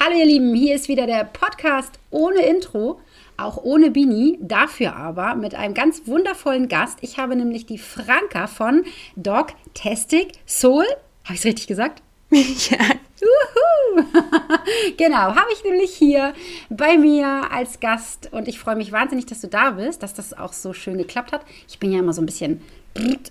Hallo ihr Lieben, hier ist wieder der Podcast ohne Intro, auch ohne Bini, dafür aber mit einem ganz wundervollen Gast. Ich habe nämlich die Franka von Dog Tastic Soul. Habe ich es richtig gesagt? ja. Juhu. genau, habe ich nämlich hier bei mir als Gast und ich freue mich wahnsinnig, dass du da bist, dass das auch so schön geklappt hat. Ich bin ja immer so ein bisschen,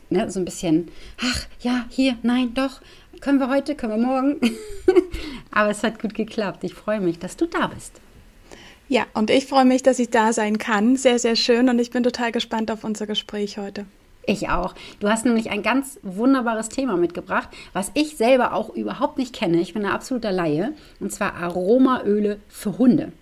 ne, so ein bisschen, ach ja, hier, nein, doch, können wir heute, können wir morgen. Aber es hat gut geklappt. Ich freue mich, dass du da bist. Ja, und ich freue mich, dass ich da sein kann. Sehr, sehr schön und ich bin total gespannt auf unser Gespräch heute. Ich auch. Du hast nämlich ein ganz wunderbares Thema mitgebracht, was ich selber auch überhaupt nicht kenne. Ich bin ein absoluter Laie. Und zwar Aromaöle für Hunde.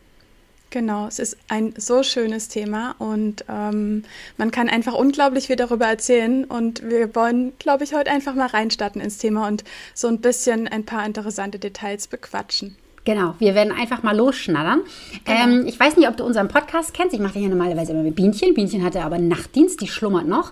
Genau, es ist ein so schönes Thema und ähm, man kann einfach unglaublich viel darüber erzählen. Und wir wollen, glaube ich, heute einfach mal reinstarten ins Thema und so ein bisschen ein paar interessante Details bequatschen. Genau, wir werden einfach mal losschnattern. Genau. Ähm, ich weiß nicht, ob du unseren Podcast kennst. Ich mache den ja normalerweise immer mit Bienchen. Bienchen hatte aber Nachtdienst, die schlummert noch.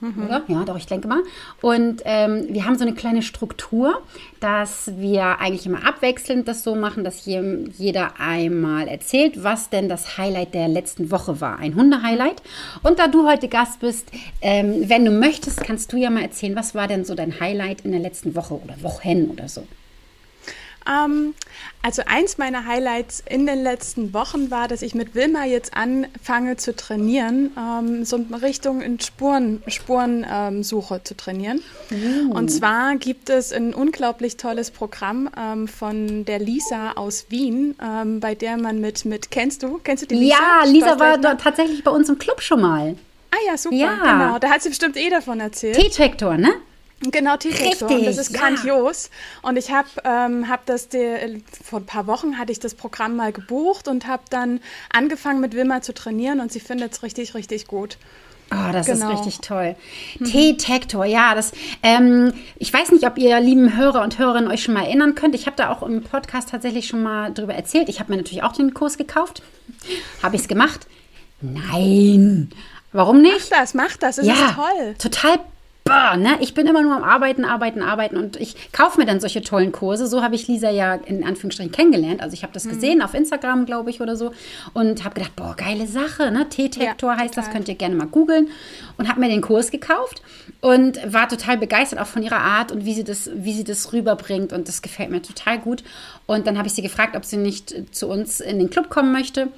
Mhm. Ja, doch, ich denke mal. Und ähm, wir haben so eine kleine Struktur, dass wir eigentlich immer abwechselnd das so machen, dass jeder einmal erzählt, was denn das Highlight der letzten Woche war. Ein Hunde-Highlight. Und da du heute Gast bist, ähm, wenn du möchtest, kannst du ja mal erzählen, was war denn so dein Highlight in der letzten Woche oder Wochen oder so? Ähm, also eins meiner Highlights in den letzten Wochen war, dass ich mit Wilma jetzt anfange zu trainieren, ähm, so in Richtung in Spuren, Spurensuche ähm, zu trainieren. Mm. Und zwar gibt es ein unglaublich tolles Programm ähm, von der Lisa aus Wien, ähm, bei der man mit, mit, kennst du, kennst du die Lisa? Ja, Lisa war tatsächlich bei uns im Club schon mal. Ah ja, super, ja. genau. Da hat sie bestimmt eh davon erzählt. T-Traktor, ne? Genau. Und das ist ja. grandios. Und ich habe ähm, hab das, die, vor ein paar Wochen hatte ich das Programm mal gebucht und habe dann angefangen mit Wilma zu trainieren und sie findet es richtig, richtig gut. Oh, das genau. ist richtig toll. Mhm. T-Tector, ja, das, ähm, ich weiß nicht, ob ihr lieben Hörer und Hörerinnen euch schon mal erinnern könnt. Ich habe da auch im Podcast tatsächlich schon mal drüber erzählt. Ich habe mir natürlich auch den Kurs gekauft. Habe ich es gemacht? Nein. Warum nicht? Mach das, mach das, es ja, ist toll. Total bah, ne? ich bin immer nur am Arbeiten, Arbeiten, Arbeiten und ich kaufe mir dann solche tollen Kurse. So habe ich Lisa ja in Anführungsstrichen kennengelernt. Also ich habe das mhm. gesehen auf Instagram, glaube ich, oder so und habe gedacht, boah, geile Sache, ne? T-Tektor ja, heißt total. das, könnt ihr gerne mal googeln und habe mir den Kurs gekauft und war total begeistert auch von ihrer Art und wie sie das, wie sie das rüberbringt und das gefällt mir total gut. Und dann habe ich sie gefragt, ob sie nicht zu uns in den Club kommen möchte.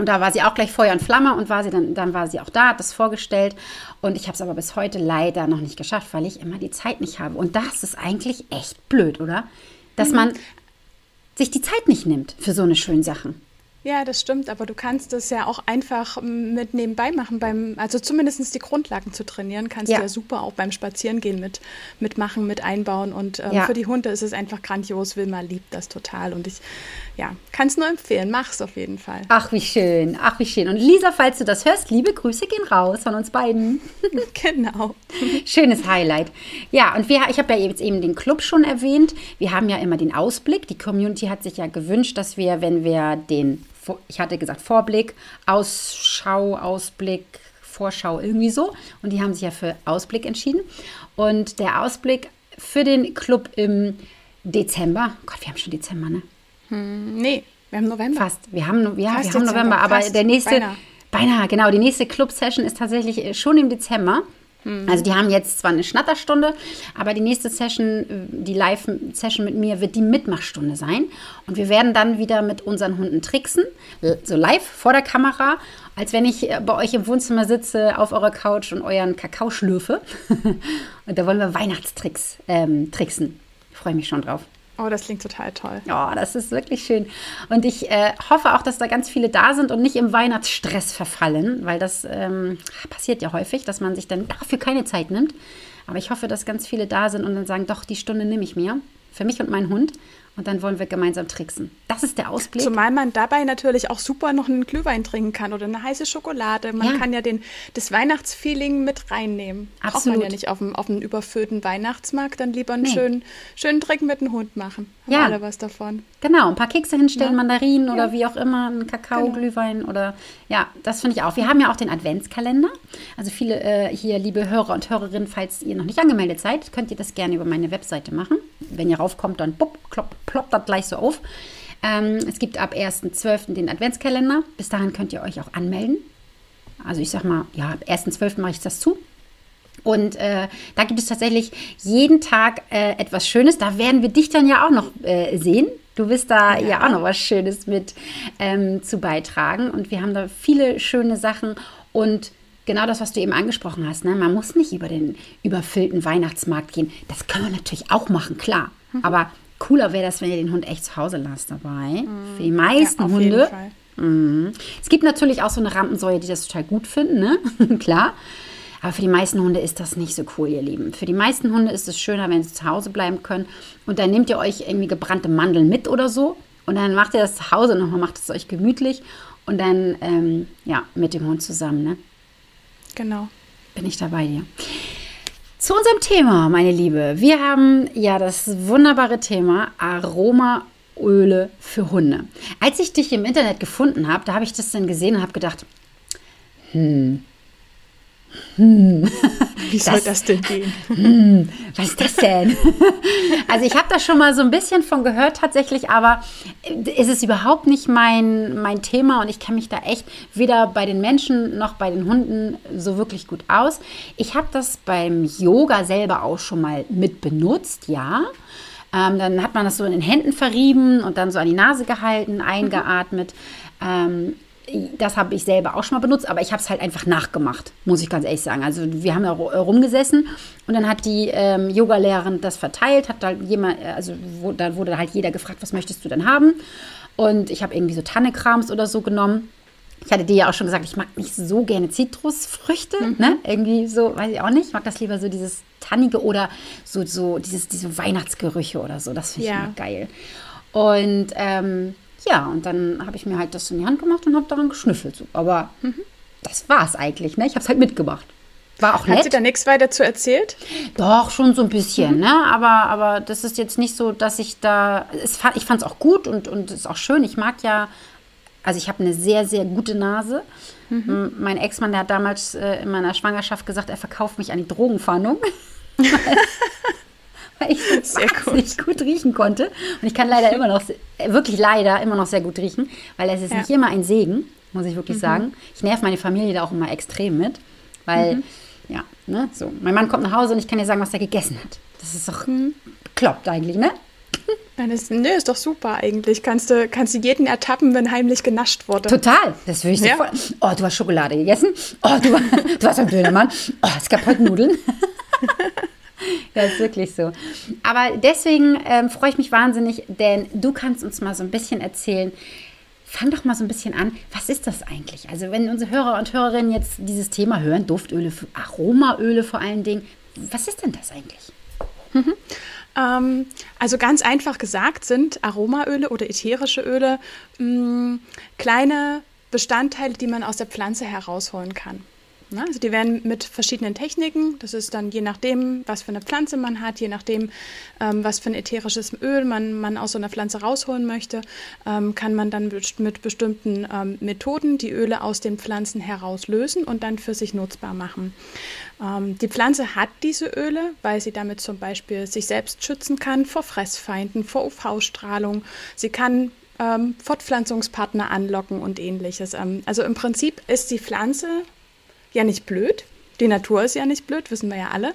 Und da war sie auch gleich Feuer und Flamme und war sie dann, dann war sie auch da, hat das vorgestellt. Und ich habe es aber bis heute leider noch nicht geschafft, weil ich immer die Zeit nicht habe. Und das ist eigentlich echt blöd, oder? Dass mhm. man sich die Zeit nicht nimmt für so eine schöne Sachen. Ja, das stimmt, aber du kannst es ja auch einfach mit nebenbei machen, beim, also zumindest die Grundlagen zu trainieren, kannst ja. du ja super auch beim Spazierengehen mit, mitmachen, mit einbauen. Und ähm, ja. für die Hunde ist es einfach grandios. Wilma liebt das total. Und ich ja, kann es nur empfehlen, mach es auf jeden Fall. Ach, wie schön, ach, wie schön. Und Lisa, falls du das hörst, liebe Grüße gehen raus von uns beiden. genau. Schönes Highlight. Ja, und wir, ich habe ja jetzt eben den Club schon erwähnt. Wir haben ja immer den Ausblick. Die Community hat sich ja gewünscht, dass wir, wenn wir den ich hatte gesagt Vorblick, Ausschau, Ausblick, Vorschau, irgendwie so. Und die haben sich ja für Ausblick entschieden. Und der Ausblick für den Club im Dezember, Gott, wir haben schon Dezember, ne? Hm, nee, wir haben November. Fast, wir haben, ja, wir haben November, aber Fast. der nächste, beinahe. beinahe, genau, die nächste Club-Session ist tatsächlich äh, schon im Dezember. Mhm. Also die haben jetzt zwar eine Schnatterstunde, aber die nächste Session, die Live-Session mit mir, wird die Mitmachstunde sein. Und wir werden dann wieder mit unseren Hunden tricksen, so live vor der Kamera, als wenn ich äh, bei euch im Wohnzimmer sitze, auf eurer Couch und euren Kakao schlürfe. und da wollen wir Weihnachtstricks ähm, tricksen. Ich freue mich schon drauf. Oh, das klingt total toll. Oh, das ist wirklich schön. Und ich äh, hoffe auch, dass da ganz viele da sind und nicht im Weihnachtsstress verfallen, weil das ähm, passiert ja häufig, dass man sich dann dafür keine Zeit nimmt. Aber ich hoffe, dass ganz viele da sind und dann sagen, doch, die Stunde nehme ich mir. Für mich und meinen Hund und dann wollen wir gemeinsam tricksen. Das ist der Ausblick. Zumal man dabei natürlich auch super noch einen Glühwein trinken kann oder eine heiße Schokolade. Man ja. kann ja den, das Weihnachtsfeeling mit reinnehmen. Absolut. Braucht man ja nicht auf dem, auf dem überfüllten Weihnachtsmarkt, dann lieber einen nee. schönen, schönen Drink mit dem Hund machen. Haben ja. alle was davon. Genau, ein paar Kekse hinstellen, ja. Mandarinen ja. oder wie auch immer, einen Kakao, genau. Glühwein oder ja, das finde ich auch. Wir haben ja auch den Adventskalender. Also viele äh, hier, liebe Hörer und Hörerinnen, falls ihr noch nicht angemeldet seid, könnt ihr das gerne über meine Webseite machen. Wenn ihr raufkommt, dann bupp, klopp, ploppt das gleich so auf. Ähm, es gibt ab 1.12. den Adventskalender. Bis dahin könnt ihr euch auch anmelden. Also ich sag mal, ja, ab 1.12. mache ich das zu. Und äh, da gibt es tatsächlich jeden Tag äh, etwas Schönes. Da werden wir dich dann ja auch noch äh, sehen. Du wirst da ja. ja. auch noch was Schönes mit ähm, zu beitragen. Und wir haben da viele schöne Sachen. Und genau das, was du eben angesprochen hast, ne? man muss nicht über den überfüllten Weihnachtsmarkt gehen. Das können wir natürlich auch machen, klar. Mhm. Aber cooler wäre das, wenn ihr den Hund echt zu Hause lasst dabei. Mhm. Für die meisten ja, Hunde. Mhm. Es gibt natürlich auch so eine Rampensäue, die das total gut finden, ne? klar. Aber für die meisten Hunde ist das nicht so cool, ihr Lieben. Für die meisten Hunde ist es schöner, wenn sie zu Hause bleiben können. Und dann nehmt ihr euch irgendwie gebrannte Mandeln mit oder so. Und dann macht ihr das zu Hause nochmal, macht es euch gemütlich. Und dann, ähm, ja, mit dem Hund zusammen, ne? Genau. Bin ich da bei dir. Zu unserem Thema, meine Liebe. Wir haben ja das wunderbare Thema Aromaöle für Hunde. Als ich dich im Internet gefunden habe, da habe ich das dann gesehen und habe gedacht, hm, hm. Wie soll das, das denn gehen? Hm, was ist das denn? Also ich habe da schon mal so ein bisschen von gehört tatsächlich, aber es ist überhaupt nicht mein, mein Thema und ich kenne mich da echt weder bei den Menschen noch bei den Hunden so wirklich gut aus. Ich habe das beim Yoga selber auch schon mal mit benutzt, ja. Ähm, dann hat man das so in den Händen verrieben und dann so an die Nase gehalten, eingeatmet. Ähm, das habe ich selber auch schon mal benutzt, aber ich habe es halt einfach nachgemacht, muss ich ganz ehrlich sagen. Also wir haben da rumgesessen und dann hat die ähm, Yoga-Lehrerin das verteilt, hat da jemand, also wo, da wurde halt jeder gefragt, was möchtest du denn haben? Und ich habe irgendwie so Tannekrams oder so genommen. Ich hatte dir ja auch schon gesagt, ich mag nicht so gerne Zitrusfrüchte, mhm. ne? Irgendwie so, weiß ich auch nicht. Ich mag das lieber so dieses Tannige oder so, so dieses, diese Weihnachtsgerüche oder so. Das finde ich ja. immer geil. Und ähm, ja, und dann habe ich mir halt das in die Hand gemacht und habe daran geschnüffelt. Aber mhm. das war es eigentlich. Ne? Ich habe es halt mitgemacht. War auch nett. Hat sie da nichts weiter zu erzählt? Doch, schon so ein bisschen. Mhm. Ne? Aber, aber das ist jetzt nicht so, dass ich da. Es, ich fand es auch gut und, und es ist auch schön. Ich mag ja. Also ich habe eine sehr, sehr gute Nase. Mhm. Mein Ex-Mann, der hat damals äh, in meiner Schwangerschaft gesagt, er verkauft mich an die Drogenfahndung. weil ich sehr gut. gut riechen konnte. Und ich kann leider immer noch, wirklich leider immer noch sehr gut riechen, weil es ist ja. nicht immer ein Segen, muss ich wirklich mhm. sagen. Ich nerv meine Familie da auch immer extrem mit, weil, mhm. ja, ne, so. Mein Mann kommt nach Hause und ich kann dir sagen, was er gegessen hat. Das ist doch mhm. kloppt eigentlich, ne? Nein, ist, nee, ist doch super eigentlich. Kannst du, kannst du jeden ertappen, wenn heimlich genascht wurde. Total. Das würde ich ja. sofort. Oh, du hast Schokolade gegessen. Oh, du, du hast ein Dönermann. Oh, es gab heute Nudeln. Ja, ist wirklich so. Aber deswegen ähm, freue ich mich wahnsinnig, denn du kannst uns mal so ein bisschen erzählen. Fang doch mal so ein bisschen an. Was ist das eigentlich? Also, wenn unsere Hörer und Hörerinnen jetzt dieses Thema hören, Duftöle, Aromaöle vor allen Dingen, was ist denn das eigentlich? Mhm. Ähm, also ganz einfach gesagt sind Aromaöle oder ätherische Öle mh, mm, kleine Bestandteile, die man aus der Pflanze herausholen kann. Ne? Also die werden mit verschiedenen Techniken, das ist dann je nachdem, was für eine Pflanze man hat, je nachdem, ähm, was für ein ätherisches Öl man, man aus so einer Pflanze rausholen möchte, ähm, kann man dann mit bestimmten ähm, Methoden die Öle aus den Pflanzen herauslösen und dann für sich nutzbar machen. Ähm, die Pflanze hat diese Öle, weil sie damit zum Beispiel sich selbst schützen kann vor Fressfeinden, vor UV-Strahlung. Sie kann ähm, Fortpflanzungspartner anlocken und ähnliches. Ähm, also im Prinzip ist die Pflanze ja nicht blöd. Die Natur ist ja nicht blöd, wissen wir ja alle.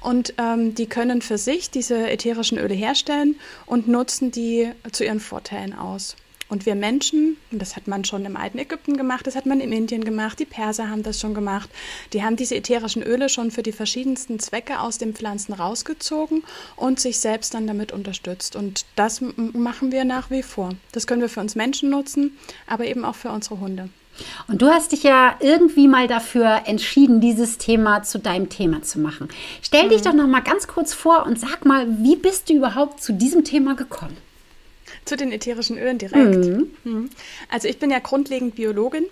Und ähm, die können für sich diese ätherischen Öle herstellen und nutzen die zu ihren Vorteilen aus. Und wir Menschen, und das hat man schon im alten Ägypten gemacht, das hat man in Indien gemacht, die Perser haben das schon gemacht, die haben diese ätherischen Öle schon für die verschiedensten Zwecke aus den Pflanzen rausgezogen und sich selbst dann damit unterstützt. Und das machen wir nach wie vor. Das können wir für uns Menschen nutzen, aber eben auch für unsere Hunde. Und du hast dich ja irgendwie mal dafür entschieden, dieses Thema zu deinem Thema zu machen. Stell dich mhm. doch noch mal ganz kurz vor und sag mal, wie bist du überhaupt zu diesem Thema gekommen? Zu den ätherischen Ölen direkt. Mhm. mhm. Also ich bin ja grundlegend Biologin,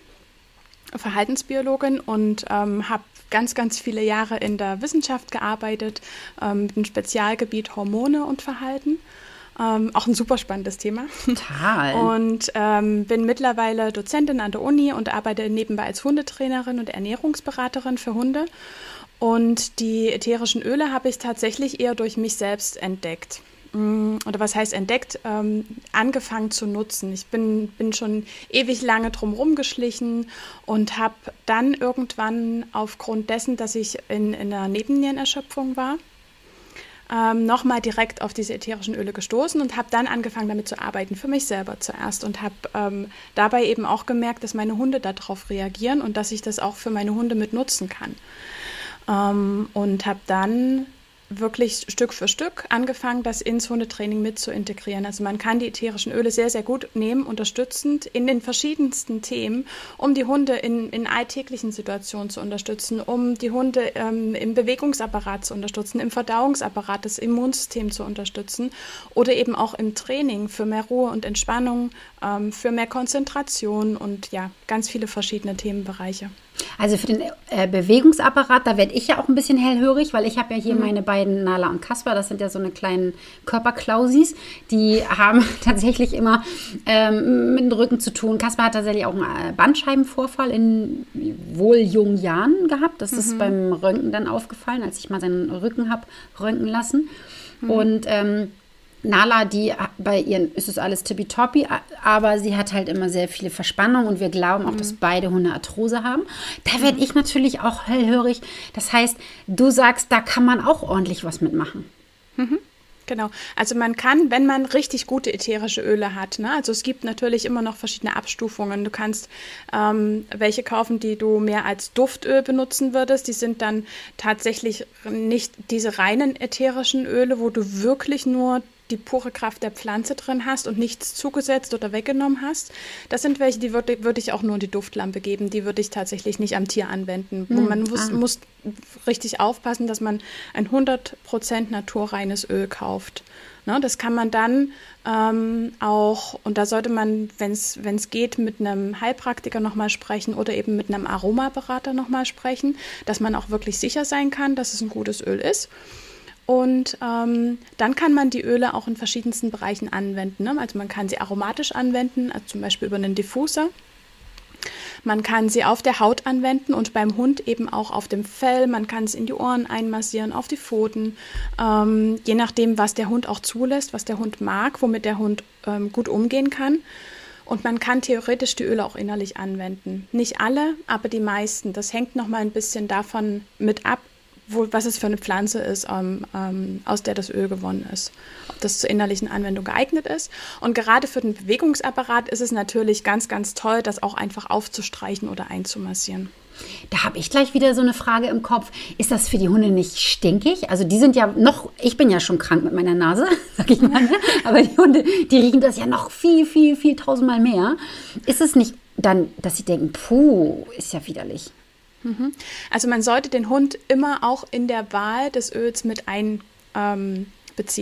Verhaltensbiologin und ähm, habe ganz, ganz viele Jahre in der Wissenschaft gearbeitet, ähm, mit dem Spezialgebiet Hormone und Verhalten. Ähm, auch ein super spannendes Thema. Total. Und ähm, bin mittlerweile Dozentin an der Uni und arbeite nebenbei als Hundetrainerin und Ernährungsberaterin für Hunde. Und die ätherischen Öle habe ich tatsächlich eher durch mich selbst entdeckt. mm, oder was heißt entdeckt, ähm, angefangen zu nutzen. Ich bin, bin schon ewig lange drum rumgeschlichen und habe dann irgendwann aufgrund dessen, dass ich in, in einer Nebennierenerschöpfung war, ähm, nochmal direkt auf diese ätherischen Öle gestoßen und habe dann angefangen damit zu arbeiten, für mich selber zuerst und habe ähm, dabei eben auch gemerkt, dass meine Hunde darauf reagieren und dass ich das auch für meine Hunde mit nutzen kann. Ähm, und habe dann wirklich Stück für Stück angefangen, das ins Hundetraining mit zu integrieren. Also man kann die ätherischen Öle sehr, sehr gut nehmen, unterstützend in den verschiedensten Themen, um die Hunde in, in alltäglichen Situationen zu unterstützen, um die Hunde ähm, im Bewegungsapparat zu unterstützen, im Verdauungsapparat, das Immunsystem zu unterstützen oder eben auch im Training für mehr Ruhe und Entspannung, ähm, für mehr Konzentration und ja, ganz viele verschiedene Themenbereiche. Also für den äh, Bewegungsapparat, da werde ich ja auch ein bisschen hellhörig, weil ich habe ja hier mhm. meine beiden Nala und Kasper, das sind ja so eine kleinen Körperklausis, die haben tatsächlich immer ähm, mit dem Rücken zu tun. Kasper hat tatsächlich auch einen äh, Bandscheibenvorfall in wohl jungen Jahren gehabt. Das mhm. ist beim Röntgen dann aufgefallen, als ich mal seinen Rücken habe röntgen lassen. Mhm. Und ähm, Nala, die bei ihren ist es alles tippitoppi, aber sie hat halt immer sehr viele Verspannungen und wir glauben auch, mhm. dass beide Hunde Arthrose haben. Da werde ich natürlich auch hellhörig. Das heißt, du sagst, da kann man auch ordentlich was mitmachen. Mhm. Genau. Also man kann, wenn man richtig gute ätherische Öle hat, ne? also es gibt natürlich immer noch verschiedene Abstufungen. Du kannst ähm, welche kaufen, die du mehr als Duftöl benutzen würdest. Die sind dann tatsächlich nicht diese reinen ätherischen Öle, wo du wirklich nur die pure Kraft der Pflanze drin hast und nichts zugesetzt oder weggenommen hast. Das sind welche, die würde würd ich auch nur in die Duftlampe geben. Die würde ich tatsächlich nicht am Tier anwenden. Hm, man muss, ah. muss, richtig aufpassen, dass man ein 100% naturreines Öl kauft. Ne, das kann man dann ähm, auch, und da sollte man, wenn es geht, mit einem Heilpraktiker nochmal sprechen oder eben mit einem Aromaberater nochmal sprechen, dass man auch wirklich sicher sein kann, dass es ein gutes Öl ist. Und ähm, dann kann man die Öle auch in verschiedensten Bereichen anwenden. Ne? Also man kann sie aromatisch anwenden, also zum Beispiel über einen Diffuser. Man kann sie auf der Haut anwenden und beim Hund eben auch auf dem Fell. Man kann es in die Ohren einmassieren, auf die Pfoten, ähm, je nachdem, was der Hund auch zulässt, was der Hund mag, womit der Hund ähm, gut umgehen kann. Und man kann theoretisch die Öle auch innerlich anwenden. Nicht alle, aber die meisten. Das hängt nochmal ein bisschen davon mit ab, wo, was es für eine Pflanze ist, ähm, ähm, aus der das Öl gewonnen ist. Ob das zur innerlichen Anwendung geeignet ist. Und gerade für den Bewegungsapparat ist es natürlich ganz, ganz toll, das auch einfach aufzustreichen oder einzumassieren. Da habe ich gleich wieder so eine Frage im Kopf. Ist das für die Hunde nicht stinkig? Also die sind ja noch, ich bin ja schon krank mit meiner Nase, sag ich mal, ne? aber die Hunde, die riechen das ja noch viel, viel, viel tausendmal mehr. Ist es nicht dann, dass sie denken, puh, ist ja widerlich? Mhm. Also man sollte den Hund immer auch in der Wahl des Öls mit einbeziehen.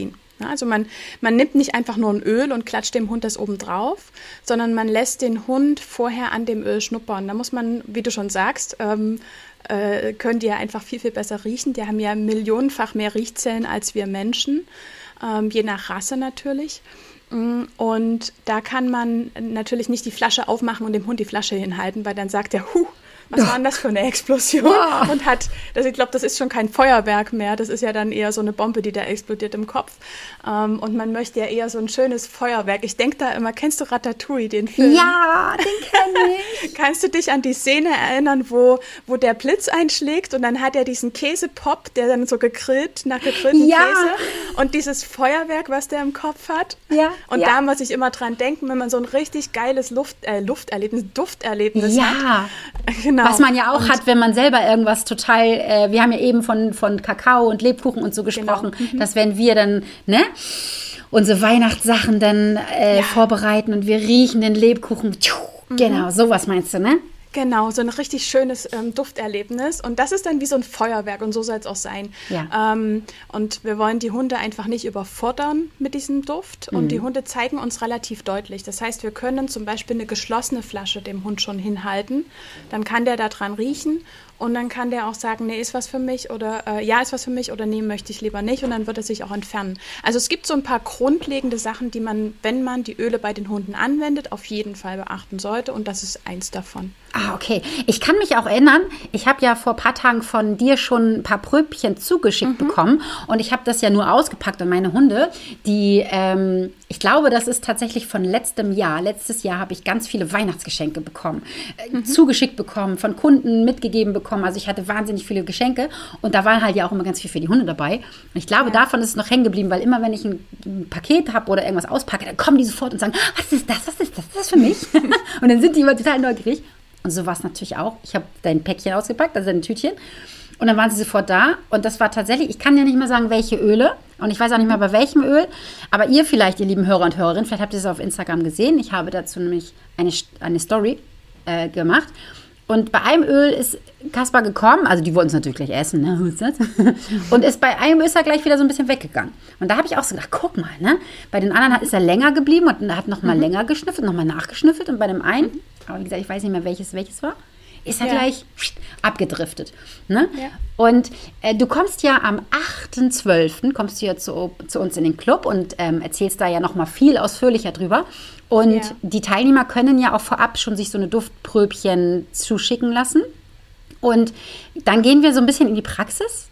Ähm, also man, man nimmt nicht einfach nur ein Öl und klatscht dem Hund das oben drauf, sondern man lässt den Hund vorher an dem Öl schnuppern. Da muss man, wie du schon sagst, ähm, äh, können die ja einfach viel, viel besser riechen. Die haben ja millionenfach mehr Riechzellen als wir Menschen, ähm, je nach Rasse natürlich. Mm, und da kann man natürlich nicht die Flasche aufmachen und dem Hund die Flasche hinhalten, weil dann sagt er, huh, was war denn das für eine Explosion? Wow. Und hat, also ich glaube, das ist schon kein Feuerwerk mehr, das ist ja dann eher so eine Bombe, die da explodiert im Kopf. Ähm, und man möchte ja eher so ein schönes Feuerwerk. Ich denke da immer, kennst du Ratatouille, den Film? Ja, den kenne ich. Kannst du dich an die Szene erinnern, wo, wo der Blitz einschlägt und dann hat er diesen Käsepop, der dann so gegrillt, nach gegrillten ja. Käse und dieses Feuerwerk, was der im Kopf hat. Ja. Und ja. da muss ich immer dran denken, wenn man so ein richtig geiles Luft, äh, Lufterlebnis, Dufterlebnis ja. hat. Genau. Genau. Was man ja auch und hat, wenn man selber irgendwas total, äh, wir haben ja eben von, von Kakao und Lebkuchen und so genau. gesprochen, genau. mhm. dass wenn wir dann, ne? Unsere Weihnachtssachen dann äh, ja. vorbereiten und wir riechen den Lebkuchen. Mhm. Genau, sowas meinst du, ne? Genau, so ein richtig schönes ähm, Dufterlebnis. Und das ist dann wie so ein Feuerwerk und so soll es auch sein. Ja. Ähm, und wir wollen die Hunde einfach nicht überfordern mit diesem Duft. Mhm. Und die Hunde zeigen uns relativ deutlich. Das heißt, wir können zum Beispiel eine geschlossene Flasche dem Hund schon hinhalten. Dann kann der da dran riechen Und dann kann der auch sagen, nee, ist was für mich oder äh, ja, ist was für mich oder nee, möchte ich lieber nicht. Und dann wird er sich auch entfernen. Also es gibt so ein paar grundlegende Sachen, die man, wenn man die Öle bei den Hunden anwendet, auf jeden Fall beachten sollte. Und das ist eins davon. Ah, okay. Ich kann mich auch erinnern, ich habe ja vor ein paar Tagen von dir schon ein paar Pröbchen zugeschickt mhm. bekommen. Und ich habe das ja nur ausgepackt an meine Hunde, die, ähm, ich glaube, das ist tatsächlich von letztem Jahr. Letztes Jahr habe ich ganz viele Weihnachtsgeschenke bekommen, äh, mhm. zugeschickt bekommen, von Kunden mitgegeben bekommen. Also ich hatte wahnsinnig viele Geschenke und da war halt ja auch immer ganz viel für die Hunde dabei. Und ich glaube, ja. davon ist es noch hängen geblieben, weil immer, wenn ich ein, ein Paket habe oder irgendwas auspacke, dann kommen die sofort und sagen, was ist das, was ist das, was ist das für mich? und dann sind die immer total neugierig. Und so war es natürlich auch. Ich habe dein Päckchen ausgepackt, also dein Tütchen. Und dann waren sie sofort da. Und das war tatsächlich, ich kann ja nicht mehr sagen, welche Öle. Und ich weiß auch nicht mehr bei welchem Öl. Aber ihr vielleicht, ihr lieben Hörer und Hörerinnen, vielleicht habt ihr es auf Instagram gesehen. Ich habe dazu nämlich eine, eine Story äh, gemacht. Und bei einem Öl ist Kaspar gekommen, also die wollten es natürlich gleich essen, ne? Und ist bei einem ist er gleich wieder so ein bisschen weggegangen. Und da habe ich auch so gedacht, guck mal, ne? Bei den anderen ist er länger geblieben und hat noch mal mhm. länger geschnüffelt, noch mal nachgeschnüffelt. Und bei dem einen, aber wie gesagt, ich weiß nicht mehr, welches welches war, ist er ja. gleich abgedriftet. Ne? Ja. Und äh, du kommst ja am 8.12. kommst du ja zu, zu uns in den Club und ähm, erzählst da ja noch mal viel ausführlicher drüber. Und ja. die Teilnehmer können ja auch vorab schon sich so eine Duftpröbchen zuschicken lassen. Und dann gehen wir so ein bisschen in die Praxis.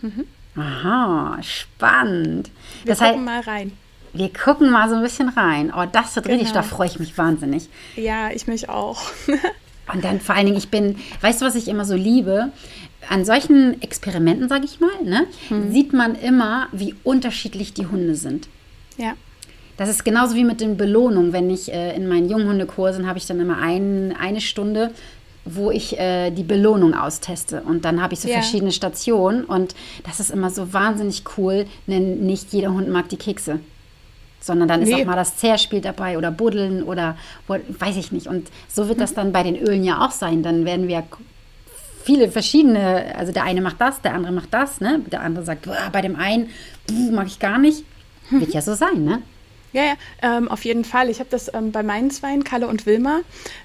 Mhm. Aha, spannend. Wir das gucken heißt, mal rein. Wir gucken mal so ein bisschen rein. Oh, das wird genau. richtig, da freue ich mich wahnsinnig. Ja, ich mich auch. Und dann vor allen Dingen, ich bin, weißt du, was ich immer so liebe? An solchen Experimenten, sage ich mal, ne, hm. sieht man immer, wie unterschiedlich die Hunde sind. Ja. Das ist genauso wie mit den Belohnungen. Wenn ich äh, in meinen Junghundekursen habe ich dann immer ein, eine Stunde, wo ich äh, die Belohnung austeste. Und dann habe ich so ja. verschiedene Stationen. Und das ist immer so wahnsinnig cool, denn nicht jeder Hund mag die Kekse sondern dann nee. ist auch mal das Zerspiel dabei oder Buddeln oder weiß ich nicht. Und so wird das dann bei den Ölen ja auch sein. Dann werden wir viele verschiedene, also der eine macht das, der andere macht das, ne? Der andere sagt, bei dem einen mag ich gar nicht. Wird ja so sein, ne? Ja, ja, ähm, auf jeden Fall. Ich habe das ähm, bei meinen Zweien, Kalle und Wilma,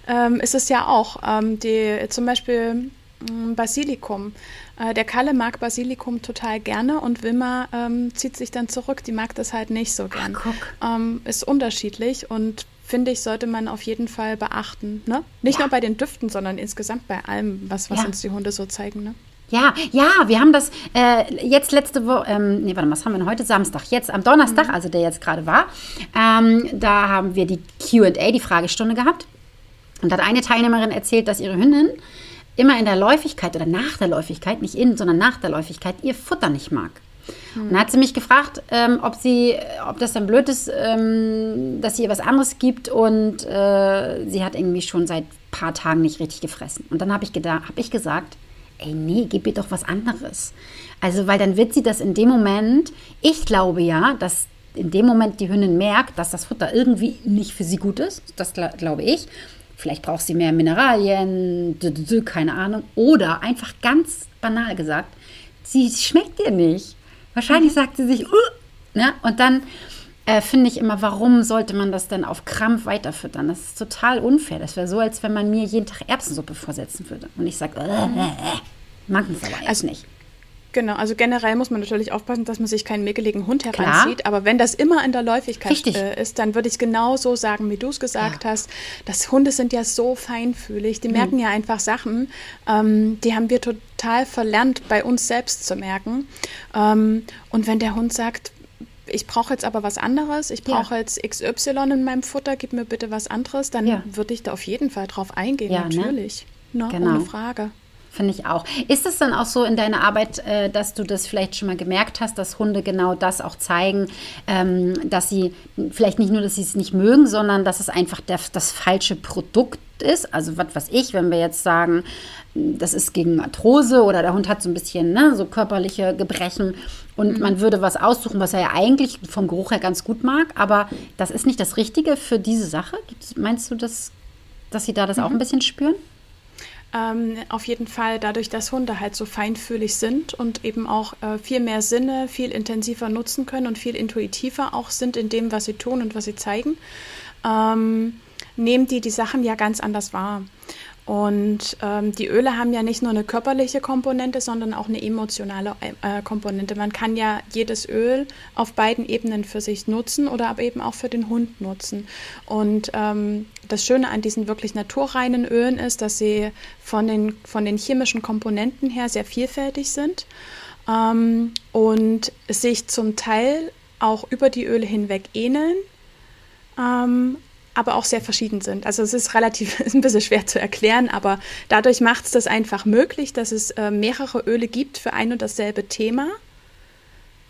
ähm, ist es ja auch. Ähm, die zum Beispiel mm, Basilikum. Äh, der Kalle mag Basilikum total gerne und Wilma ähm, zieht sich dann zurück. Die mag das halt nicht so gern. Ach, ähm, ist unterschiedlich und finde ich, sollte man auf jeden Fall beachten. Ne? Nicht ja. nur bei den Düften, sondern insgesamt bei allem, was, was ja. uns die Hunde so zeigen. Ne? Ja, ja, wir haben das äh, jetzt letzte Woche, ähm, nee, warte mal, was haben wir denn heute? Samstag. Jetzt am Donnerstag, mhm. also der jetzt gerade war, ähm, da haben wir die QA, die Fragestunde gehabt. Und da hat eine Teilnehmerin erzählt, dass ihre Hündin immer in der Läufigkeit oder nach der Läufigkeit, nicht in, sondern nach der Läufigkeit, ihr Futter nicht mag. Mhm. Und dann hat sie mich gefragt, ähm, ob, sie, ob das dann blöd ist, ähm, dass sie ihr was anderes gibt und äh, sie hat irgendwie schon seit ein paar Tagen nicht richtig gefressen. Und dann habe ich, hab ich gesagt, ey, nee, gib ihr doch was anderes. Also, weil dann wird sie das in dem Moment, ich glaube ja, dass in dem Moment die Hündin merkt, dass das Futter irgendwie nicht für sie gut ist. Das glaube ich. Vielleicht braucht sie mehr Mineralien, keine Ahnung. Oder einfach ganz banal gesagt, sie schmeckt dir nicht. Wahrscheinlich mhm. sagt sie sich, uh, ne? und dann äh, finde ich immer, warum sollte man das denn auf Krampf weiterfüttern? Das ist total unfair. Das wäre so, als wenn man mir jeden Tag Erbsensuppe vorsetzen würde. Und ich sage, äh, äh, äh. mag es aber also, nicht. Genau, also generell muss man natürlich aufpassen, dass man sich keinen mickeligen Hund heranzieht. Klar. Aber wenn das immer in der Läufigkeit äh, ist, dann würde ich genau so sagen, wie du es gesagt ja. hast. Das Hunde sind ja so feinfühlig, die mhm. merken ja einfach Sachen, ähm, die haben wir total verlernt, bei uns selbst zu merken. Ähm, und wenn der Hund sagt, ich brauche jetzt aber was anderes, ich brauche ja. jetzt XY in meinem Futter, gib mir bitte was anderes, dann ja. würde ich da auf jeden Fall drauf eingehen, ja, ne? natürlich. Ne? Ne? Genau. Ohne Frage. Finde ich auch. Ist es dann auch so in deiner Arbeit, äh, dass du das vielleicht schon mal gemerkt hast, dass Hunde genau das auch zeigen, ähm, dass sie vielleicht nicht nur, dass sie es nicht mögen, sondern dass es einfach der, das falsche Produkt ist? Also was weiß ich, wenn wir jetzt sagen, das ist gegen Arthrose oder der Hund hat so ein bisschen ne, so körperliche Gebrechen und mhm. man würde was aussuchen, was er ja eigentlich vom Geruch her ganz gut mag, aber das ist nicht das Richtige für diese Sache. Meinst du, dass, dass sie da das mhm. auch ein bisschen spüren? Ähm, auf jeden Fall dadurch, dass Hunde halt so feinfühlig sind und eben auch äh, viel mehr Sinne, viel intensiver nutzen können und viel intuitiver auch sind in dem, was sie tun und was sie zeigen, ähm, nehmen die die Sachen ja ganz anders wahr. Und ähm, die Öle haben ja nicht nur eine körperliche Komponente, sondern auch eine emotionale äh, Komponente. Man kann ja jedes Öl auf beiden Ebenen für sich nutzen oder aber eben auch für den Hund nutzen. Und ähm, das Schöne an diesen wirklich naturreinen Ölen ist, dass sie von den, von den chemischen Komponenten her sehr vielfältig sind ähm, und sich zum Teil auch über die Öle hinweg ähneln. Aber auch sehr verschieden sind. Also es ist relativ ist ein bisschen schwer zu erklären, aber dadurch macht es das einfach möglich, dass es äh, mehrere Öle gibt für ein und dasselbe Thema,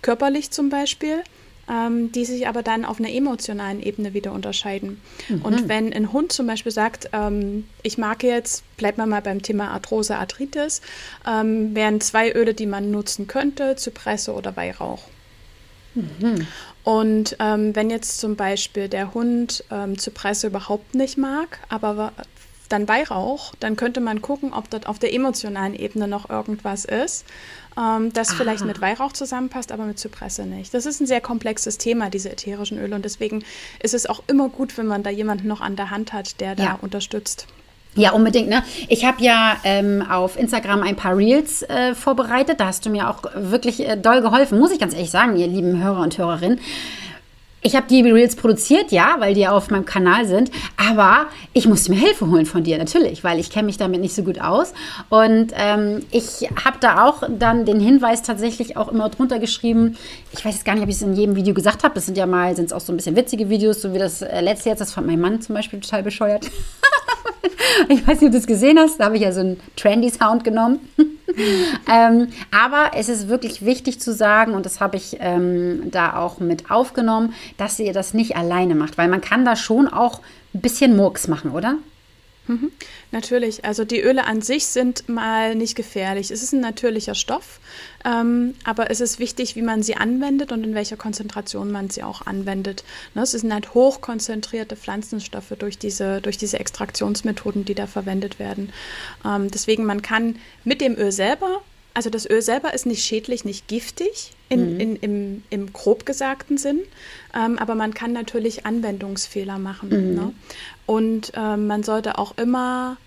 körperlich zum Beispiel, ähm, die sich aber dann auf einer emotionalen Ebene wieder unterscheiden. Mhm. Und wenn ein Hund zum Beispiel sagt, ähm, ich mag jetzt, bleibt man mal beim Thema Arthrose, Arthritis, ähm, wären zwei Öle, die man nutzen könnte, Zypresse oder Weihrauch. Mhm. Und ähm, wenn jetzt zum Beispiel der Hund ähm, Zypresse überhaupt nicht mag, aber dann Weihrauch, dann könnte man gucken, ob dort auf der emotionalen Ebene noch irgendwas ist, ähm, das Aha. vielleicht mit Weihrauch zusammenpasst, aber mit Zypresse nicht. Das ist ein sehr komplexes Thema, diese ätherischen Öle. Und deswegen ist es auch immer gut, wenn man da jemanden noch an der Hand hat, der da ja. unterstützt. Ja, unbedingt. Ne? Ich habe ja ähm, auf Instagram ein paar Reels äh, vorbereitet. Da hast du mir auch wirklich äh, doll geholfen, muss ich ganz ehrlich sagen, ihr lieben Hörer und Hörerinnen. Ich habe die Reels produziert, ja, weil die auf meinem Kanal sind. Aber ich musste mir Hilfe holen von dir, natürlich, weil ich kenne mich damit nicht so gut aus. Und ähm, ich habe da auch dann den Hinweis tatsächlich auch immer drunter geschrieben. Ich weiß jetzt gar nicht, ob ich es in jedem Video gesagt habe. Das sind ja mal, sind es auch so ein bisschen witzige Videos, so wie das äh, letzte jetzt. Das fand mein Mann zum Beispiel total bescheuert. ich weiß nicht, ob du es gesehen hast. Da habe ich ja so einen trendy Sound genommen. ähm, aber es ist wirklich wichtig zu sagen, und das habe ich ähm, da auch mit aufgenommen, dass ihr das nicht alleine macht, weil man kann da schon auch ein bisschen Murks machen, oder? Mhm. Natürlich, also die Öle an sich sind mal nicht gefährlich. Es ist ein natürlicher Stoff, ähm, aber es ist wichtig, wie man sie anwendet und in welcher Konzentration man sie auch anwendet. Ne, es sind halt hochkonzentrierte Pflanzenstoffe durch diese, durch diese Extraktionsmethoden, die da verwendet werden. Ähm, deswegen, man kann mit dem Öl selber also das Öl selber ist nicht schädlich, nicht giftig in, mhm. in, im, im grob gesagten Sinn, ähm, aber man kann natürlich Anwendungsfehler machen. Mhm. Ne? Und ähm, man sollte auch immer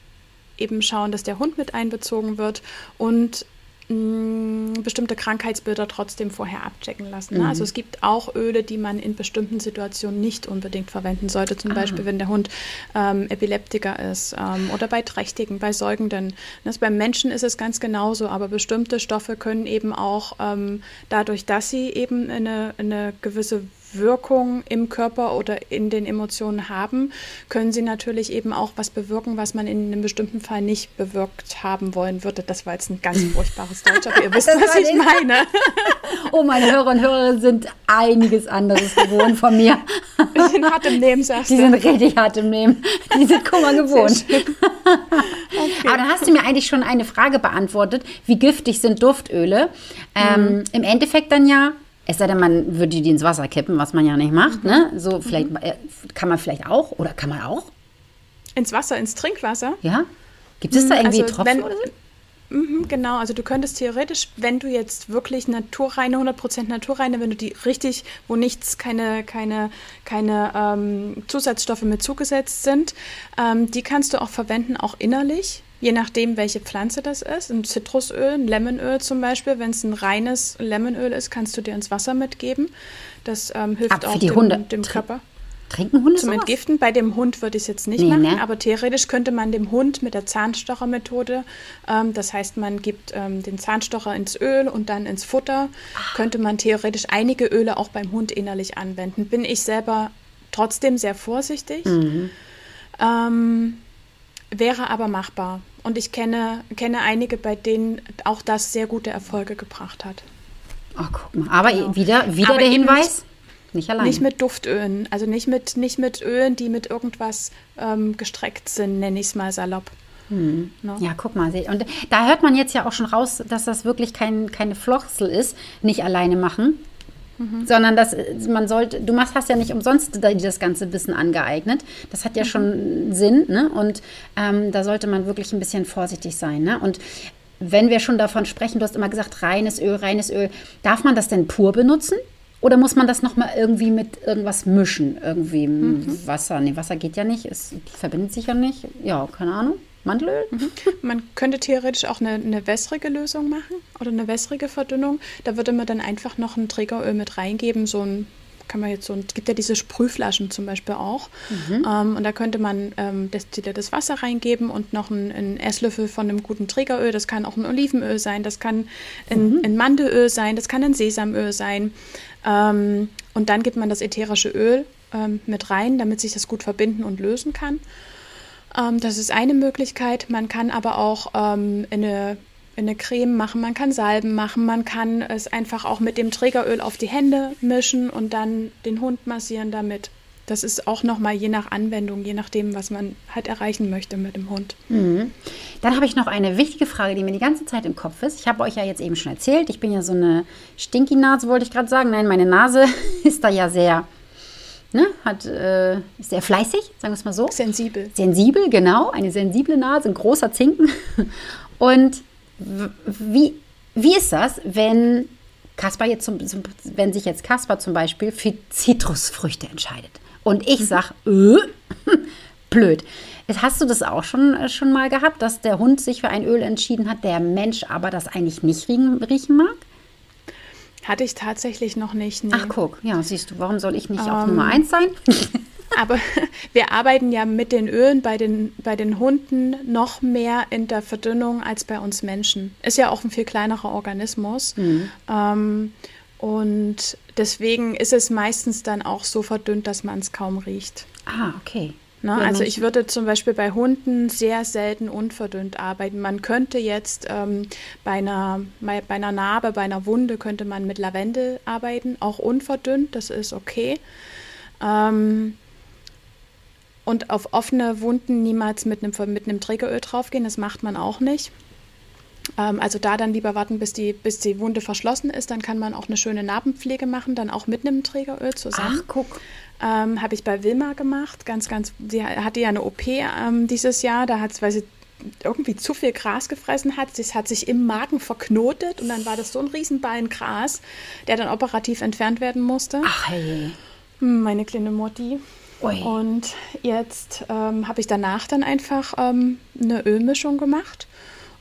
eben schauen, dass der Hund mit einbezogen wird und bestimmte Krankheitsbilder trotzdem vorher abchecken lassen. Ne? Mhm. Also es gibt auch Öle, die man in bestimmten Situationen nicht unbedingt verwenden sollte. Zum ah. Beispiel, wenn der Hund ähm, Epileptiker ist ähm, oder bei Trächtigen, bei Säugenden. Das, beim Menschen ist es ganz genauso, aber bestimmte Stoffe können eben auch ähm, dadurch, dass sie eben eine, eine gewisse Wirkung im Körper oder in den Emotionen haben, können sie natürlich eben auch was bewirken, was man in einem bestimmten Fall nicht bewirkt haben wollen würde. Das war jetzt ein ganz furchtbares Deutsch, aber ihr wisst, was ich meine. oh, meine Hörer und Hörer sind einiges anderes gewohnt von mir. Die sind hart im Nehmen, sagst du. Die sind richtig hart im Nehmen. Die sind Kummer gewohnt. Okay. Aber dann hast du mir eigentlich schon eine Frage beantwortet. Wie giftig sind Duftöle? Ähm, mhm. Im Endeffekt dann ja es sei denn, man würde die ins Wasser kippen, was man ja nicht macht. Mhm. Ne? So, vielleicht mhm. kann man vielleicht auch, oder kann man auch? Ins Wasser, ins Trinkwasser? Ja. Gibt es da irgendwie also, Tropfen wenn, oder so? Mhm, genau, also du könntest theoretisch, wenn du jetzt wirklich naturreine, 100% naturreine, wenn du die richtig, wo nichts, keine, keine, keine ähm, Zusatzstoffe mit zugesetzt sind, ähm, die kannst du auch verwenden, auch innerlich je nachdem, welche Pflanze das ist. Ein Zitrusöl, ein Lemonöl zum Beispiel. Wenn es ein reines Lemonöl ist, kannst du dir ins Wasser mitgeben. Das ähm, hilft Ab auch dem, Hunde. dem Körper. Trinken Hunde Zum sowas? Entgiften. Bei dem Hund würde ich es jetzt nicht nee, machen, ne? aber theoretisch könnte man dem Hund mit der Zahnstochermethode, ähm, das heißt, man gibt ähm, den Zahnstocher ins Öl und dann ins Futter, Ach. könnte man theoretisch einige Öle auch beim Hund innerlich anwenden. Bin ich selber trotzdem sehr vorsichtig. Mhm. Ähm, wäre aber machbar. Und ich kenne, kenne einige, bei denen auch das sehr gute Erfolge gebracht hat. Ach, guck mal. Aber genau. wieder, wieder Aber der Hinweis? Nicht allein. Nicht mit Duftölen. Also nicht mit, nicht mit Ölen, die mit irgendwas ähm, gestreckt sind, nenne ich es mal salopp. Hm. No. Ja, guck mal. Und da hört man jetzt ja auch schon raus, dass das wirklich kein, keine Flochsel ist. Nicht alleine machen. Mhm. Sondern dass man sollte, du machst, hast ja nicht umsonst das ganze Wissen angeeignet. Das hat ja mhm. schon Sinn, ne? Und ähm, da sollte man wirklich ein bisschen vorsichtig sein. Ne? Und wenn wir schon davon sprechen, du hast immer gesagt, reines Öl, reines Öl, darf man das denn pur benutzen? Oder muss man das nochmal irgendwie mit irgendwas mischen? Irgendwie mhm. Wasser? Nee, Wasser geht ja nicht, es verbindet sich ja nicht. Ja, keine Ahnung. Mandelöl? Mhm. Man könnte theoretisch auch eine, eine wässrige Lösung machen oder eine wässrige Verdünnung. Da würde man dann einfach noch ein Trägeröl mit reingeben, so ein kann man jetzt so, es gibt ja diese Sprühflaschen zum Beispiel auch. Mhm. Ähm, und da könnte man ähm, destilliertes Wasser reingeben und noch einen, einen, Esslöffel von einem guten Trägeröl. Das kann auch ein Olivenöl sein, das kann ein, mhm. ein Mandelöl sein, das kann ein Sesamöl sein. Ähm, und dann gibt man das ätherische Öl ähm, mit rein, damit sich das gut verbinden und lösen kann. Ähm, das ist eine Möglichkeit. Man kann aber auch ähm, eine eine Creme machen, man kann Salben machen, man kann es einfach auch mit dem Trägeröl auf die Hände mischen und dann den Hund massieren damit. Das ist auch nochmal je nach Anwendung, je nachdem, was man halt erreichen möchte mit dem Hund. Mhm. Dann habe ich noch eine wichtige Frage, die mir die ganze Zeit im Kopf ist. Ich habe euch ja jetzt eben schon erzählt, ich bin ja so eine Stinky-Nase, wollte ich gerade sagen. Nein, meine Nase ist da ja sehr, ne, hat, äh, ist sehr fleißig, sagen wir es mal so. Sensibel. Sensibel, genau. Eine sensible Nase, ein großer Zinken. Und wie, wie ist das, wenn Kaspar jetzt zum, zum, wenn sich jetzt Kaspar zum Beispiel für Zitrusfrüchte entscheidet und ich mhm. sage, äh, blöd. Hast du das auch schon, äh, schon mal gehabt, dass der Hund sich für ein Öl entschieden hat, der Mensch aber das eigentlich nicht riechen, riechen mag? Hatte ich tatsächlich noch nicht. Nee. Ach, guck, ja, siehst du, warum soll ich nicht um, auf Nummer 1 sein? Aber wir arbeiten ja mit den Ölen bei den, bei den Hunden noch mehr in der Verdünnung als bei uns Menschen. Ist ja auch ein viel kleinerer Organismus. Mhm. Ähm, und deswegen ist es meistens dann auch so verdünnt, dass man es kaum riecht. Ah, okay. Ne? Also ich würde zum Beispiel bei Hunden sehr selten unverdünnt arbeiten. Man könnte jetzt ähm, bei, einer, bei einer Narbe, bei einer Wunde könnte man mit Lavendel arbeiten, auch unverdünnt, das ist okay. Ähm, und auf offene Wunden niemals mit einem, mit einem Trägeröl draufgehen, das macht man auch nicht. Ähm, also da dann lieber warten, bis die, bis die Wunde verschlossen ist, dann kann man auch eine schöne Narbenpflege machen, dann auch mit einem Trägeröl zusammen. Ach, guck. Ähm, Habe ich bei Wilma gemacht, ganz, ganz, sie hatte ja eine OP ähm, dieses Jahr, da hat weil sie irgendwie zu viel Gras gefressen hat. Das hat sich im Magen verknotet und dann war das so ein Riesenballen Gras, der dann operativ entfernt werden musste. Ach hey. Hm, meine kleine Mutti. Ui. Und jetzt ähm, habe ich danach dann einfach ähm, eine Ölmischung gemacht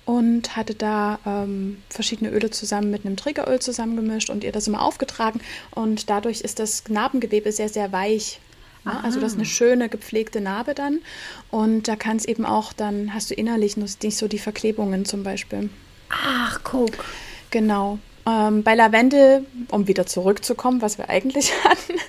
und hatte da ähm, verschiedene Öle zusammen mit einem Trägeröl zusammengemischt und ihr das immer aufgetragen. Und dadurch ist das Narbengewebe sehr, sehr weich. Ja, also das ist eine schöne gepflegte Narbe dann. Und da kann es eben auch, dann hast du innerlich nicht so die Verklebungen zum Beispiel. Ach, guck. Genau. Ähm, bei Lavendel, um wieder zurückzukommen, was wir eigentlich hatten.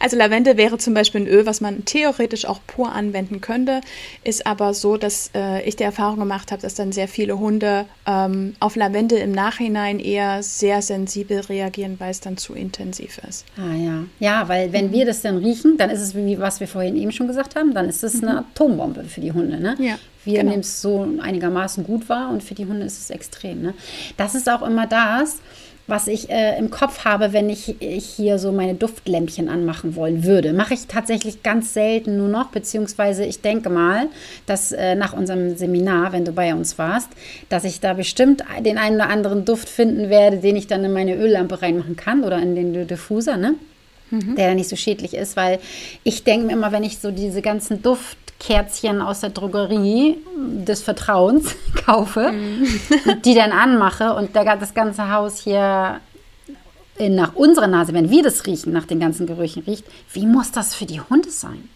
also Lavendel wäre zum Beispiel ein Öl, was man theoretisch auch pur anwenden könnte, ist aber so, dass äh, ich die Erfahrung gemacht habe, dass dann sehr viele Hunde ähm, auf Lavendel im Nachhinein eher sehr sensibel reagieren, weil es dann zu intensiv ist. Ah ja, ja, weil wenn mhm. wir das dann riechen, dann ist es wie was wir vorhin eben schon gesagt haben, dann ist es mhm. eine Atombombe für die Hunde. Ne? Ja. Wir genau. nehmen es so einigermaßen gut wahr und für die Hunde ist es extrem. Ne? Das ist auch immer das, was ich äh, im Kopf habe, wenn ich, ich hier so meine Duftlämpchen anmachen wollen würde. Mache ich tatsächlich ganz selten nur noch, beziehungsweise ich denke mal, dass äh, nach unserem Seminar, wenn du bei uns warst, dass ich da bestimmt den einen oder anderen Duft finden werde, den ich dann in meine Öllampe reinmachen kann oder in den Diffuser, ne? Mhm. der nicht so schädlich ist, weil ich denke mir immer, wenn ich so diese ganzen Duft Kerzchen aus der Drogerie des Vertrauens kaufe, mhm. die dann anmache und der, das ganze Haus hier nach unserer Nase, wenn wir das riechen, nach den ganzen Gerüchen riecht, wie muss das für die Hunde sein?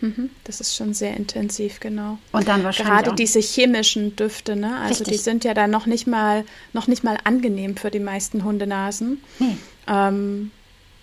Mhm. Das ist schon sehr intensiv, genau. Und dann wahrscheinlich gerade diese chemischen Düfte, ne? Also Richtig. die sind ja dann noch nicht mal noch nicht mal angenehm für die meisten Hundenasen. Nee. Ähm,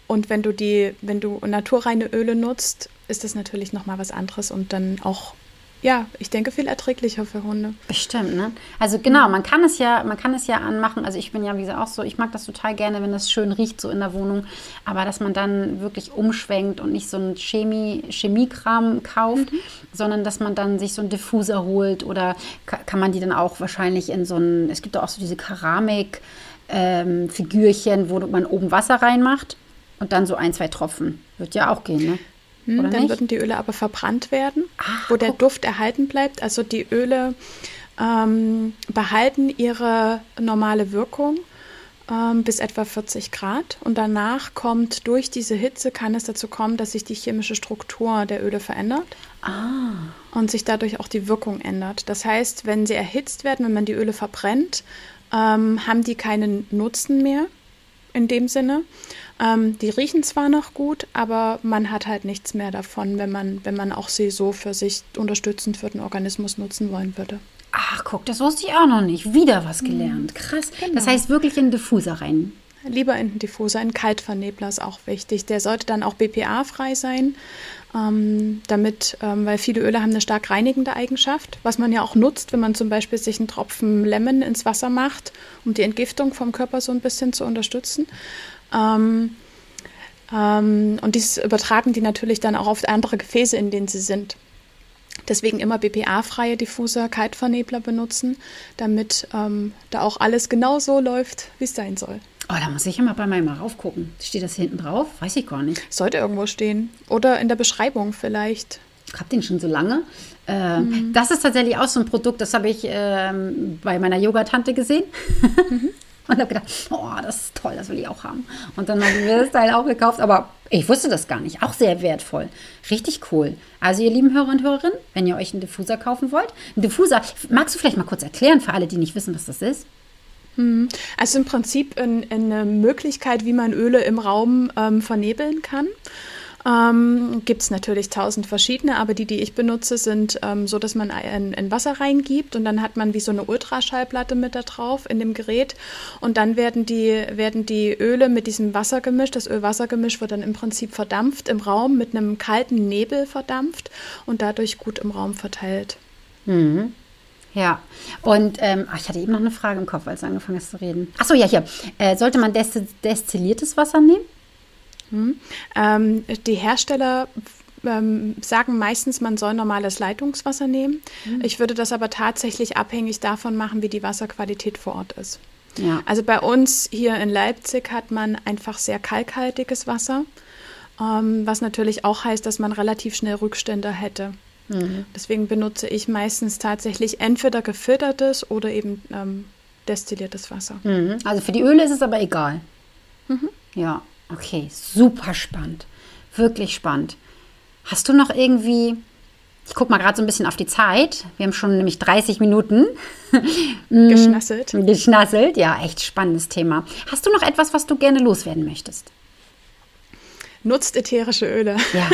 und wenn du die, wenn du naturreine Öle nutzt, ist das natürlich nochmal was anderes und dann auch ja, ich denke viel erträglicher für Hunde. Bestimmt, ne? Also genau, man kann es ja, man kann es ja anmachen. Also ich bin ja wie gesagt auch so, ich mag das total gerne, wenn das schön riecht so in der Wohnung, aber dass man dann wirklich umschwenkt und nicht so ein Chemie, Chemiekram kauft, mhm. sondern dass man dann sich so einen Diffuser holt oder kann man die dann auch wahrscheinlich in so ein, es gibt auch so diese Keramik ähm, Figürchen, wo man oben Wasser reinmacht und dann so ein, zwei Tropfen. Wird ja auch gehen, ne? Hm, dann nicht? würden die Öle aber verbrannt werden, Ach, wo der guck. Duft erhalten bleibt. Also die Öle ähm, behalten ihre normale Wirkung. ähm, bis etwa 40 Grad. Und danach kommt durch diese Hitze, kann es dazu kommen, dass sich die chemische Struktur der Öle verändert. Ah. Und sich dadurch auch die Wirkung ändert. Das heißt, wenn sie erhitzt werden, wenn man die Öle verbrennt, ähm, haben die keinen Nutzen mehr in dem Sinne. Ähm, die riechen zwar noch gut, aber man hat halt nichts mehr davon, wenn man, wenn man auch sie so für sich unterstützend für den Organismus nutzen wollen würde. Ach, guck, das wusste ich auch noch nicht. Wieder was gelernt. Krass. Genau. Das heißt wirklich in den Diffuser rein. Lieber in den Diffuser, ein Kaltvernebler ist auch wichtig. Der sollte dann auch BPA-frei sein, ähm, damit, ähm, weil viele Öle haben eine stark reinigende Eigenschaft, was man ja auch nutzt, wenn man zum Beispiel sich einen Tropfen Lemon ins Wasser macht, um die Entgiftung vom Körper so ein bisschen zu unterstützen. Ähm, ähm, und dies übertragen die natürlich dann auch auf andere Gefäße, in denen sie sind. Deswegen immer BPA-freie Diffuser, Kaltvernebler benutzen, damit ähm, da auch alles genau so läuft, wie es sein soll. Oh, da muss ich immer bei meinem mal raufgucken. Steht das hinten drauf? Weiß ich gar nicht. Sollte irgendwo stehen. Oder in der Beschreibung vielleicht. Ich habe den schon so lange. Ähm, Mhm. Das ist tatsächlich auch so ein Produkt, das habe ich ähm, bei meiner Yoga-Tante gesehen. Mhm. Und habe gedacht, oh, das ist toll, das will ich auch haben. Und dann haben wir das Teil auch gekauft, aber ich wusste das gar nicht. Auch sehr wertvoll. Richtig cool. Also, ihr lieben Hörer und Hörerinnen, wenn ihr euch einen Diffuser kaufen wollt, ein Diffuser, magst du vielleicht mal kurz erklären für alle, die nicht wissen, was das ist? Also im Prinzip ein, eine Möglichkeit, wie man Öle im Raum ähm, vernebeln kann. Ähm, Gibt es natürlich tausend verschiedene, aber die, die ich benutze, sind ähm, so, dass man ein, ein Wasser reingibt und dann hat man wie so eine Ultraschallplatte mit da drauf in dem Gerät und dann werden die, werden die Öle mit diesem Wassergemisch, das Öl-Wasser-Gemisch wird dann im Prinzip verdampft im Raum, mit einem kalten Nebel verdampft und dadurch gut im Raum verteilt. Ja, und ähm, ich hatte eben noch eine Frage im Kopf, als du angefangen hast zu reden. Achso, ja, hier. Äh, sollte man desti- destilliertes Wasser nehmen? Ähm, die Hersteller ähm, sagen meistens, man soll normales Leitungswasser nehmen. Ich würde das aber tatsächlich abhängig davon machen, wie die Wasserqualität vor Ort ist. Ja. Also bei uns hier in Leipzig hat man einfach sehr kalkhaltiges Wasser, ähm, was natürlich auch heißt, dass man relativ schnell Rückstände hätte. Deswegen benutze ich meistens tatsächlich entweder gefiltertes oder eben ähm, destilliertes Wasser. Mhm. Also für die Öle ist es aber egal. Ja, okay, super spannend. Wirklich spannend. Hast du noch irgendwie, ich gucke mal gerade so ein bisschen auf die Zeit. Wir haben schon nämlich 30 Minuten Geschnasselt. geschnasselt. Ja, echt spannendes Thema. Hast du noch etwas, was du gerne loswerden möchtest? Nutzt ätherische Öle. Ja.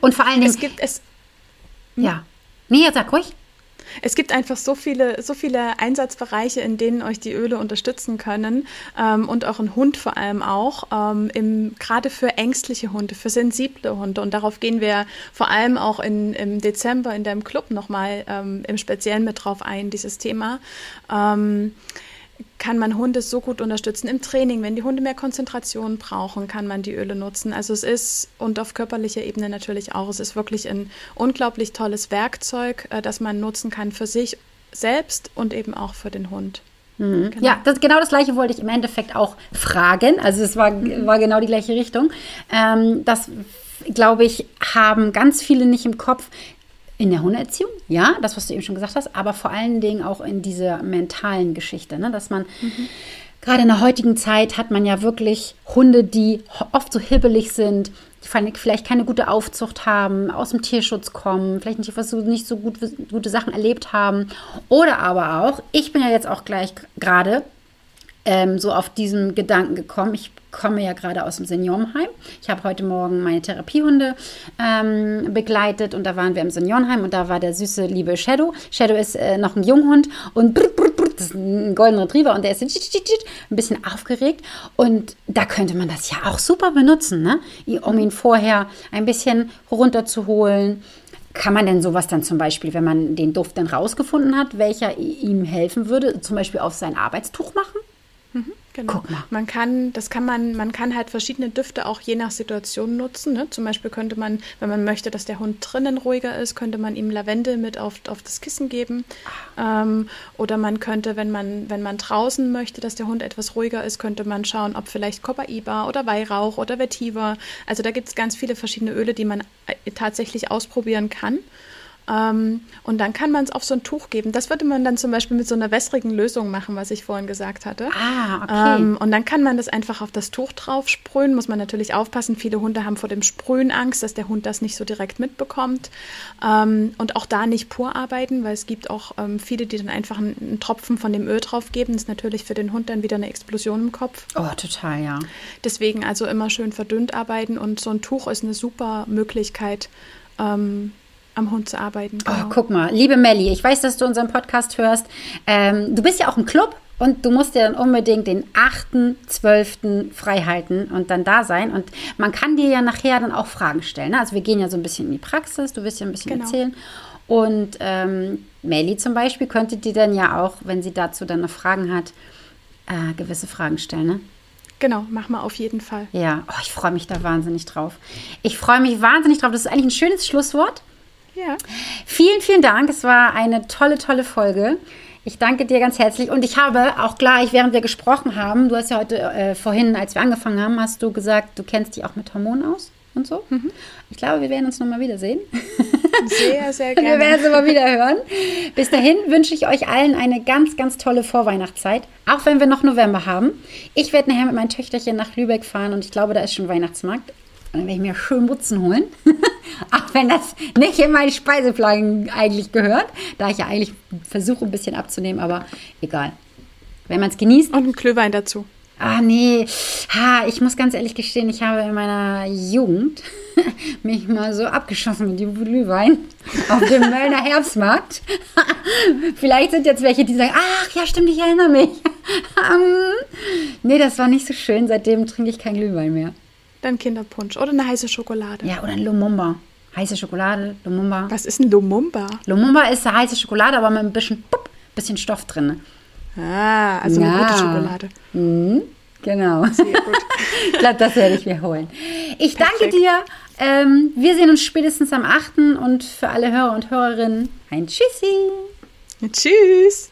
Und vor allen Dingen, Es gibt es ja. Nee, sag ruhig. Es gibt einfach so viele, so viele Einsatzbereiche, in denen euch die Öle unterstützen können ähm, und euren Hund vor allem auch, ähm, im, gerade für ängstliche Hunde, für sensible Hunde. Und darauf gehen wir vor allem auch in, im Dezember in deinem Club nochmal ähm, im Speziellen mit drauf ein, dieses Thema. Ähm, kann man Hunde so gut unterstützen im Training. Wenn die Hunde mehr Konzentration brauchen, kann man die Öle nutzen. Also es ist, und auf körperlicher Ebene natürlich auch, es ist wirklich ein unglaublich tolles Werkzeug, äh, das man nutzen kann für sich selbst und eben auch für den Hund. Mhm. Ja, das, genau das gleiche wollte ich im Endeffekt auch fragen. Also es war, war genau die gleiche Richtung. Ähm, das, glaube ich, haben ganz viele nicht im Kopf. In der Hundeerziehung, ja, das, was du eben schon gesagt hast, aber vor allen Dingen auch in dieser mentalen Geschichte, ne? dass man gerade in der heutigen Zeit hat man ja wirklich Hunde, die oft so hibbelig sind, die vielleicht keine gute Aufzucht haben, aus dem Tierschutz kommen, vielleicht nicht, was so, nicht so gut, gute Sachen erlebt haben. Oder aber auch, ich bin ja jetzt auch gleich gerade ähm, so auf diesen Gedanken gekommen. Ich komme ja gerade aus dem Seniorenheim. Ich habe heute Morgen meine Therapiehunde ähm, begleitet und da waren wir im Seniorenheim und da war der süße, liebe Shadow. Shadow ist äh, noch ein Junghund und brr, brr, brr, das ist ein goldener Retriever und der ist ein bisschen aufgeregt und da könnte man das ja auch super benutzen, ne? um ihn vorher ein bisschen runterzuholen. Kann man denn sowas dann zum Beispiel, wenn man den Duft dann rausgefunden hat, welcher ihm helfen würde, zum Beispiel auf sein Arbeitstuch machen? Genau. Guck mal. Man kann, das kann man, man kann halt verschiedene Düfte auch je nach Situation nutzen. Ne? Zum Beispiel könnte man, wenn man möchte, dass der Hund drinnen ruhiger ist, könnte man ihm Lavendel mit auf, auf das Kissen geben. Ähm, oder man könnte, wenn man, wenn man draußen möchte, dass der Hund etwas ruhiger ist, könnte man schauen, ob vielleicht Copaiba oder Weihrauch oder Vetiver. Also da gibt es ganz viele verschiedene Öle, die man äh, tatsächlich ausprobieren kann. Ähm, und dann kann man es auf so ein Tuch geben. Das würde man dann zum Beispiel mit so einer wässrigen Lösung machen, was ich vorhin gesagt hatte. Ah, okay. Ähm, und dann kann man das einfach auf das Tuch drauf sprühen. Muss man natürlich aufpassen. Viele Hunde haben vor dem Sprühen Angst, dass der Hund das nicht so direkt mitbekommt. Ähm, und auch da nicht pur arbeiten, weil es gibt auch ähm, viele, die dann einfach einen, einen, Tropfen von dem Öl drauf geben. Das ist natürlich für den Hund dann wieder eine Explosion im Kopf. Oh, total, ja. Deswegen also immer schön verdünnt arbeiten. Und so ein Tuch ist eine super Möglichkeit, ähm, am Hund zu arbeiten. Oh, genau. Oh, guck mal, liebe Melli, ich weiß, dass du unseren Podcast hörst. Ähm, du bist ja auch im Club und du musst dir dann unbedingt den 8.12. frei halten und dann da sein. Und man kann dir ja nachher dann auch Fragen stellen. Ne? Also wir gehen ja so ein bisschen in die Praxis, du wirst ja ein bisschen genau. erzählen. Und ähm, Melli zum Beispiel könnte dir dann ja auch, wenn sie dazu dann noch Fragen hat, äh, gewisse Fragen stellen. Ne? Genau, mach mal auf jeden Fall. Ja, oh, ich freue mich da wahnsinnig drauf. Ich freue mich wahnsinnig drauf. Das ist eigentlich ein schönes Schlusswort. Ja. Vielen, vielen Dank. Es war eine tolle, tolle Folge. Ich danke dir ganz herzlich. Und ich habe auch gleich, während wir gesprochen haben, du hast ja heute äh, vorhin, als wir angefangen haben, hast du gesagt, du kennst dich auch mit Hormonen aus und so. Mhm. Ich glaube, wir werden uns nochmal wiedersehen. Sehr, sehr gerne. Wir werden es immer wieder hören. Bis dahin wünsche ich euch allen eine ganz, ganz tolle Vorweihnachtszeit, auch wenn wir noch November haben. Ich werde nachher mit meinem Töchterchen nach Lübeck fahren und ich glaube, da ist schon Weihnachtsmarkt. Und dann werde ich mir schön Butzen holen. Auch wenn das nicht in meine Speiseplan eigentlich gehört. Da ich ja eigentlich versuche, ein bisschen abzunehmen, aber egal. Wenn man es genießt. Und ein Glühwein dazu. Ah, nee. Ha, ich muss ganz ehrlich gestehen, ich habe in meiner Jugend mich mal so abgeschossen mit dem Glühwein auf dem Möllner Herbstmarkt. Vielleicht sind jetzt welche, die sagen, ach ja, stimmt, ich erinnere mich. nee, das war nicht so schön. Seitdem trinke ich kein Glühwein mehr. Dann Kinderpunsch oder eine heiße Schokolade. Ja, oder ein Lumumba. Heiße Schokolade, Lumumba. Was ist ein Lumumba? Lumumba ist eine heiße Schokolade, aber mit ein bisschen, pup, bisschen Stoff drin. Ah, also ja. eine gute Schokolade. Mhm, genau. Ich glaube, das werde ich mir holen. Ich Perfekt. danke dir. Ähm, wir sehen uns spätestens am 8. und für alle Hörer und Hörerinnen ein Tschüssi. Tschüss.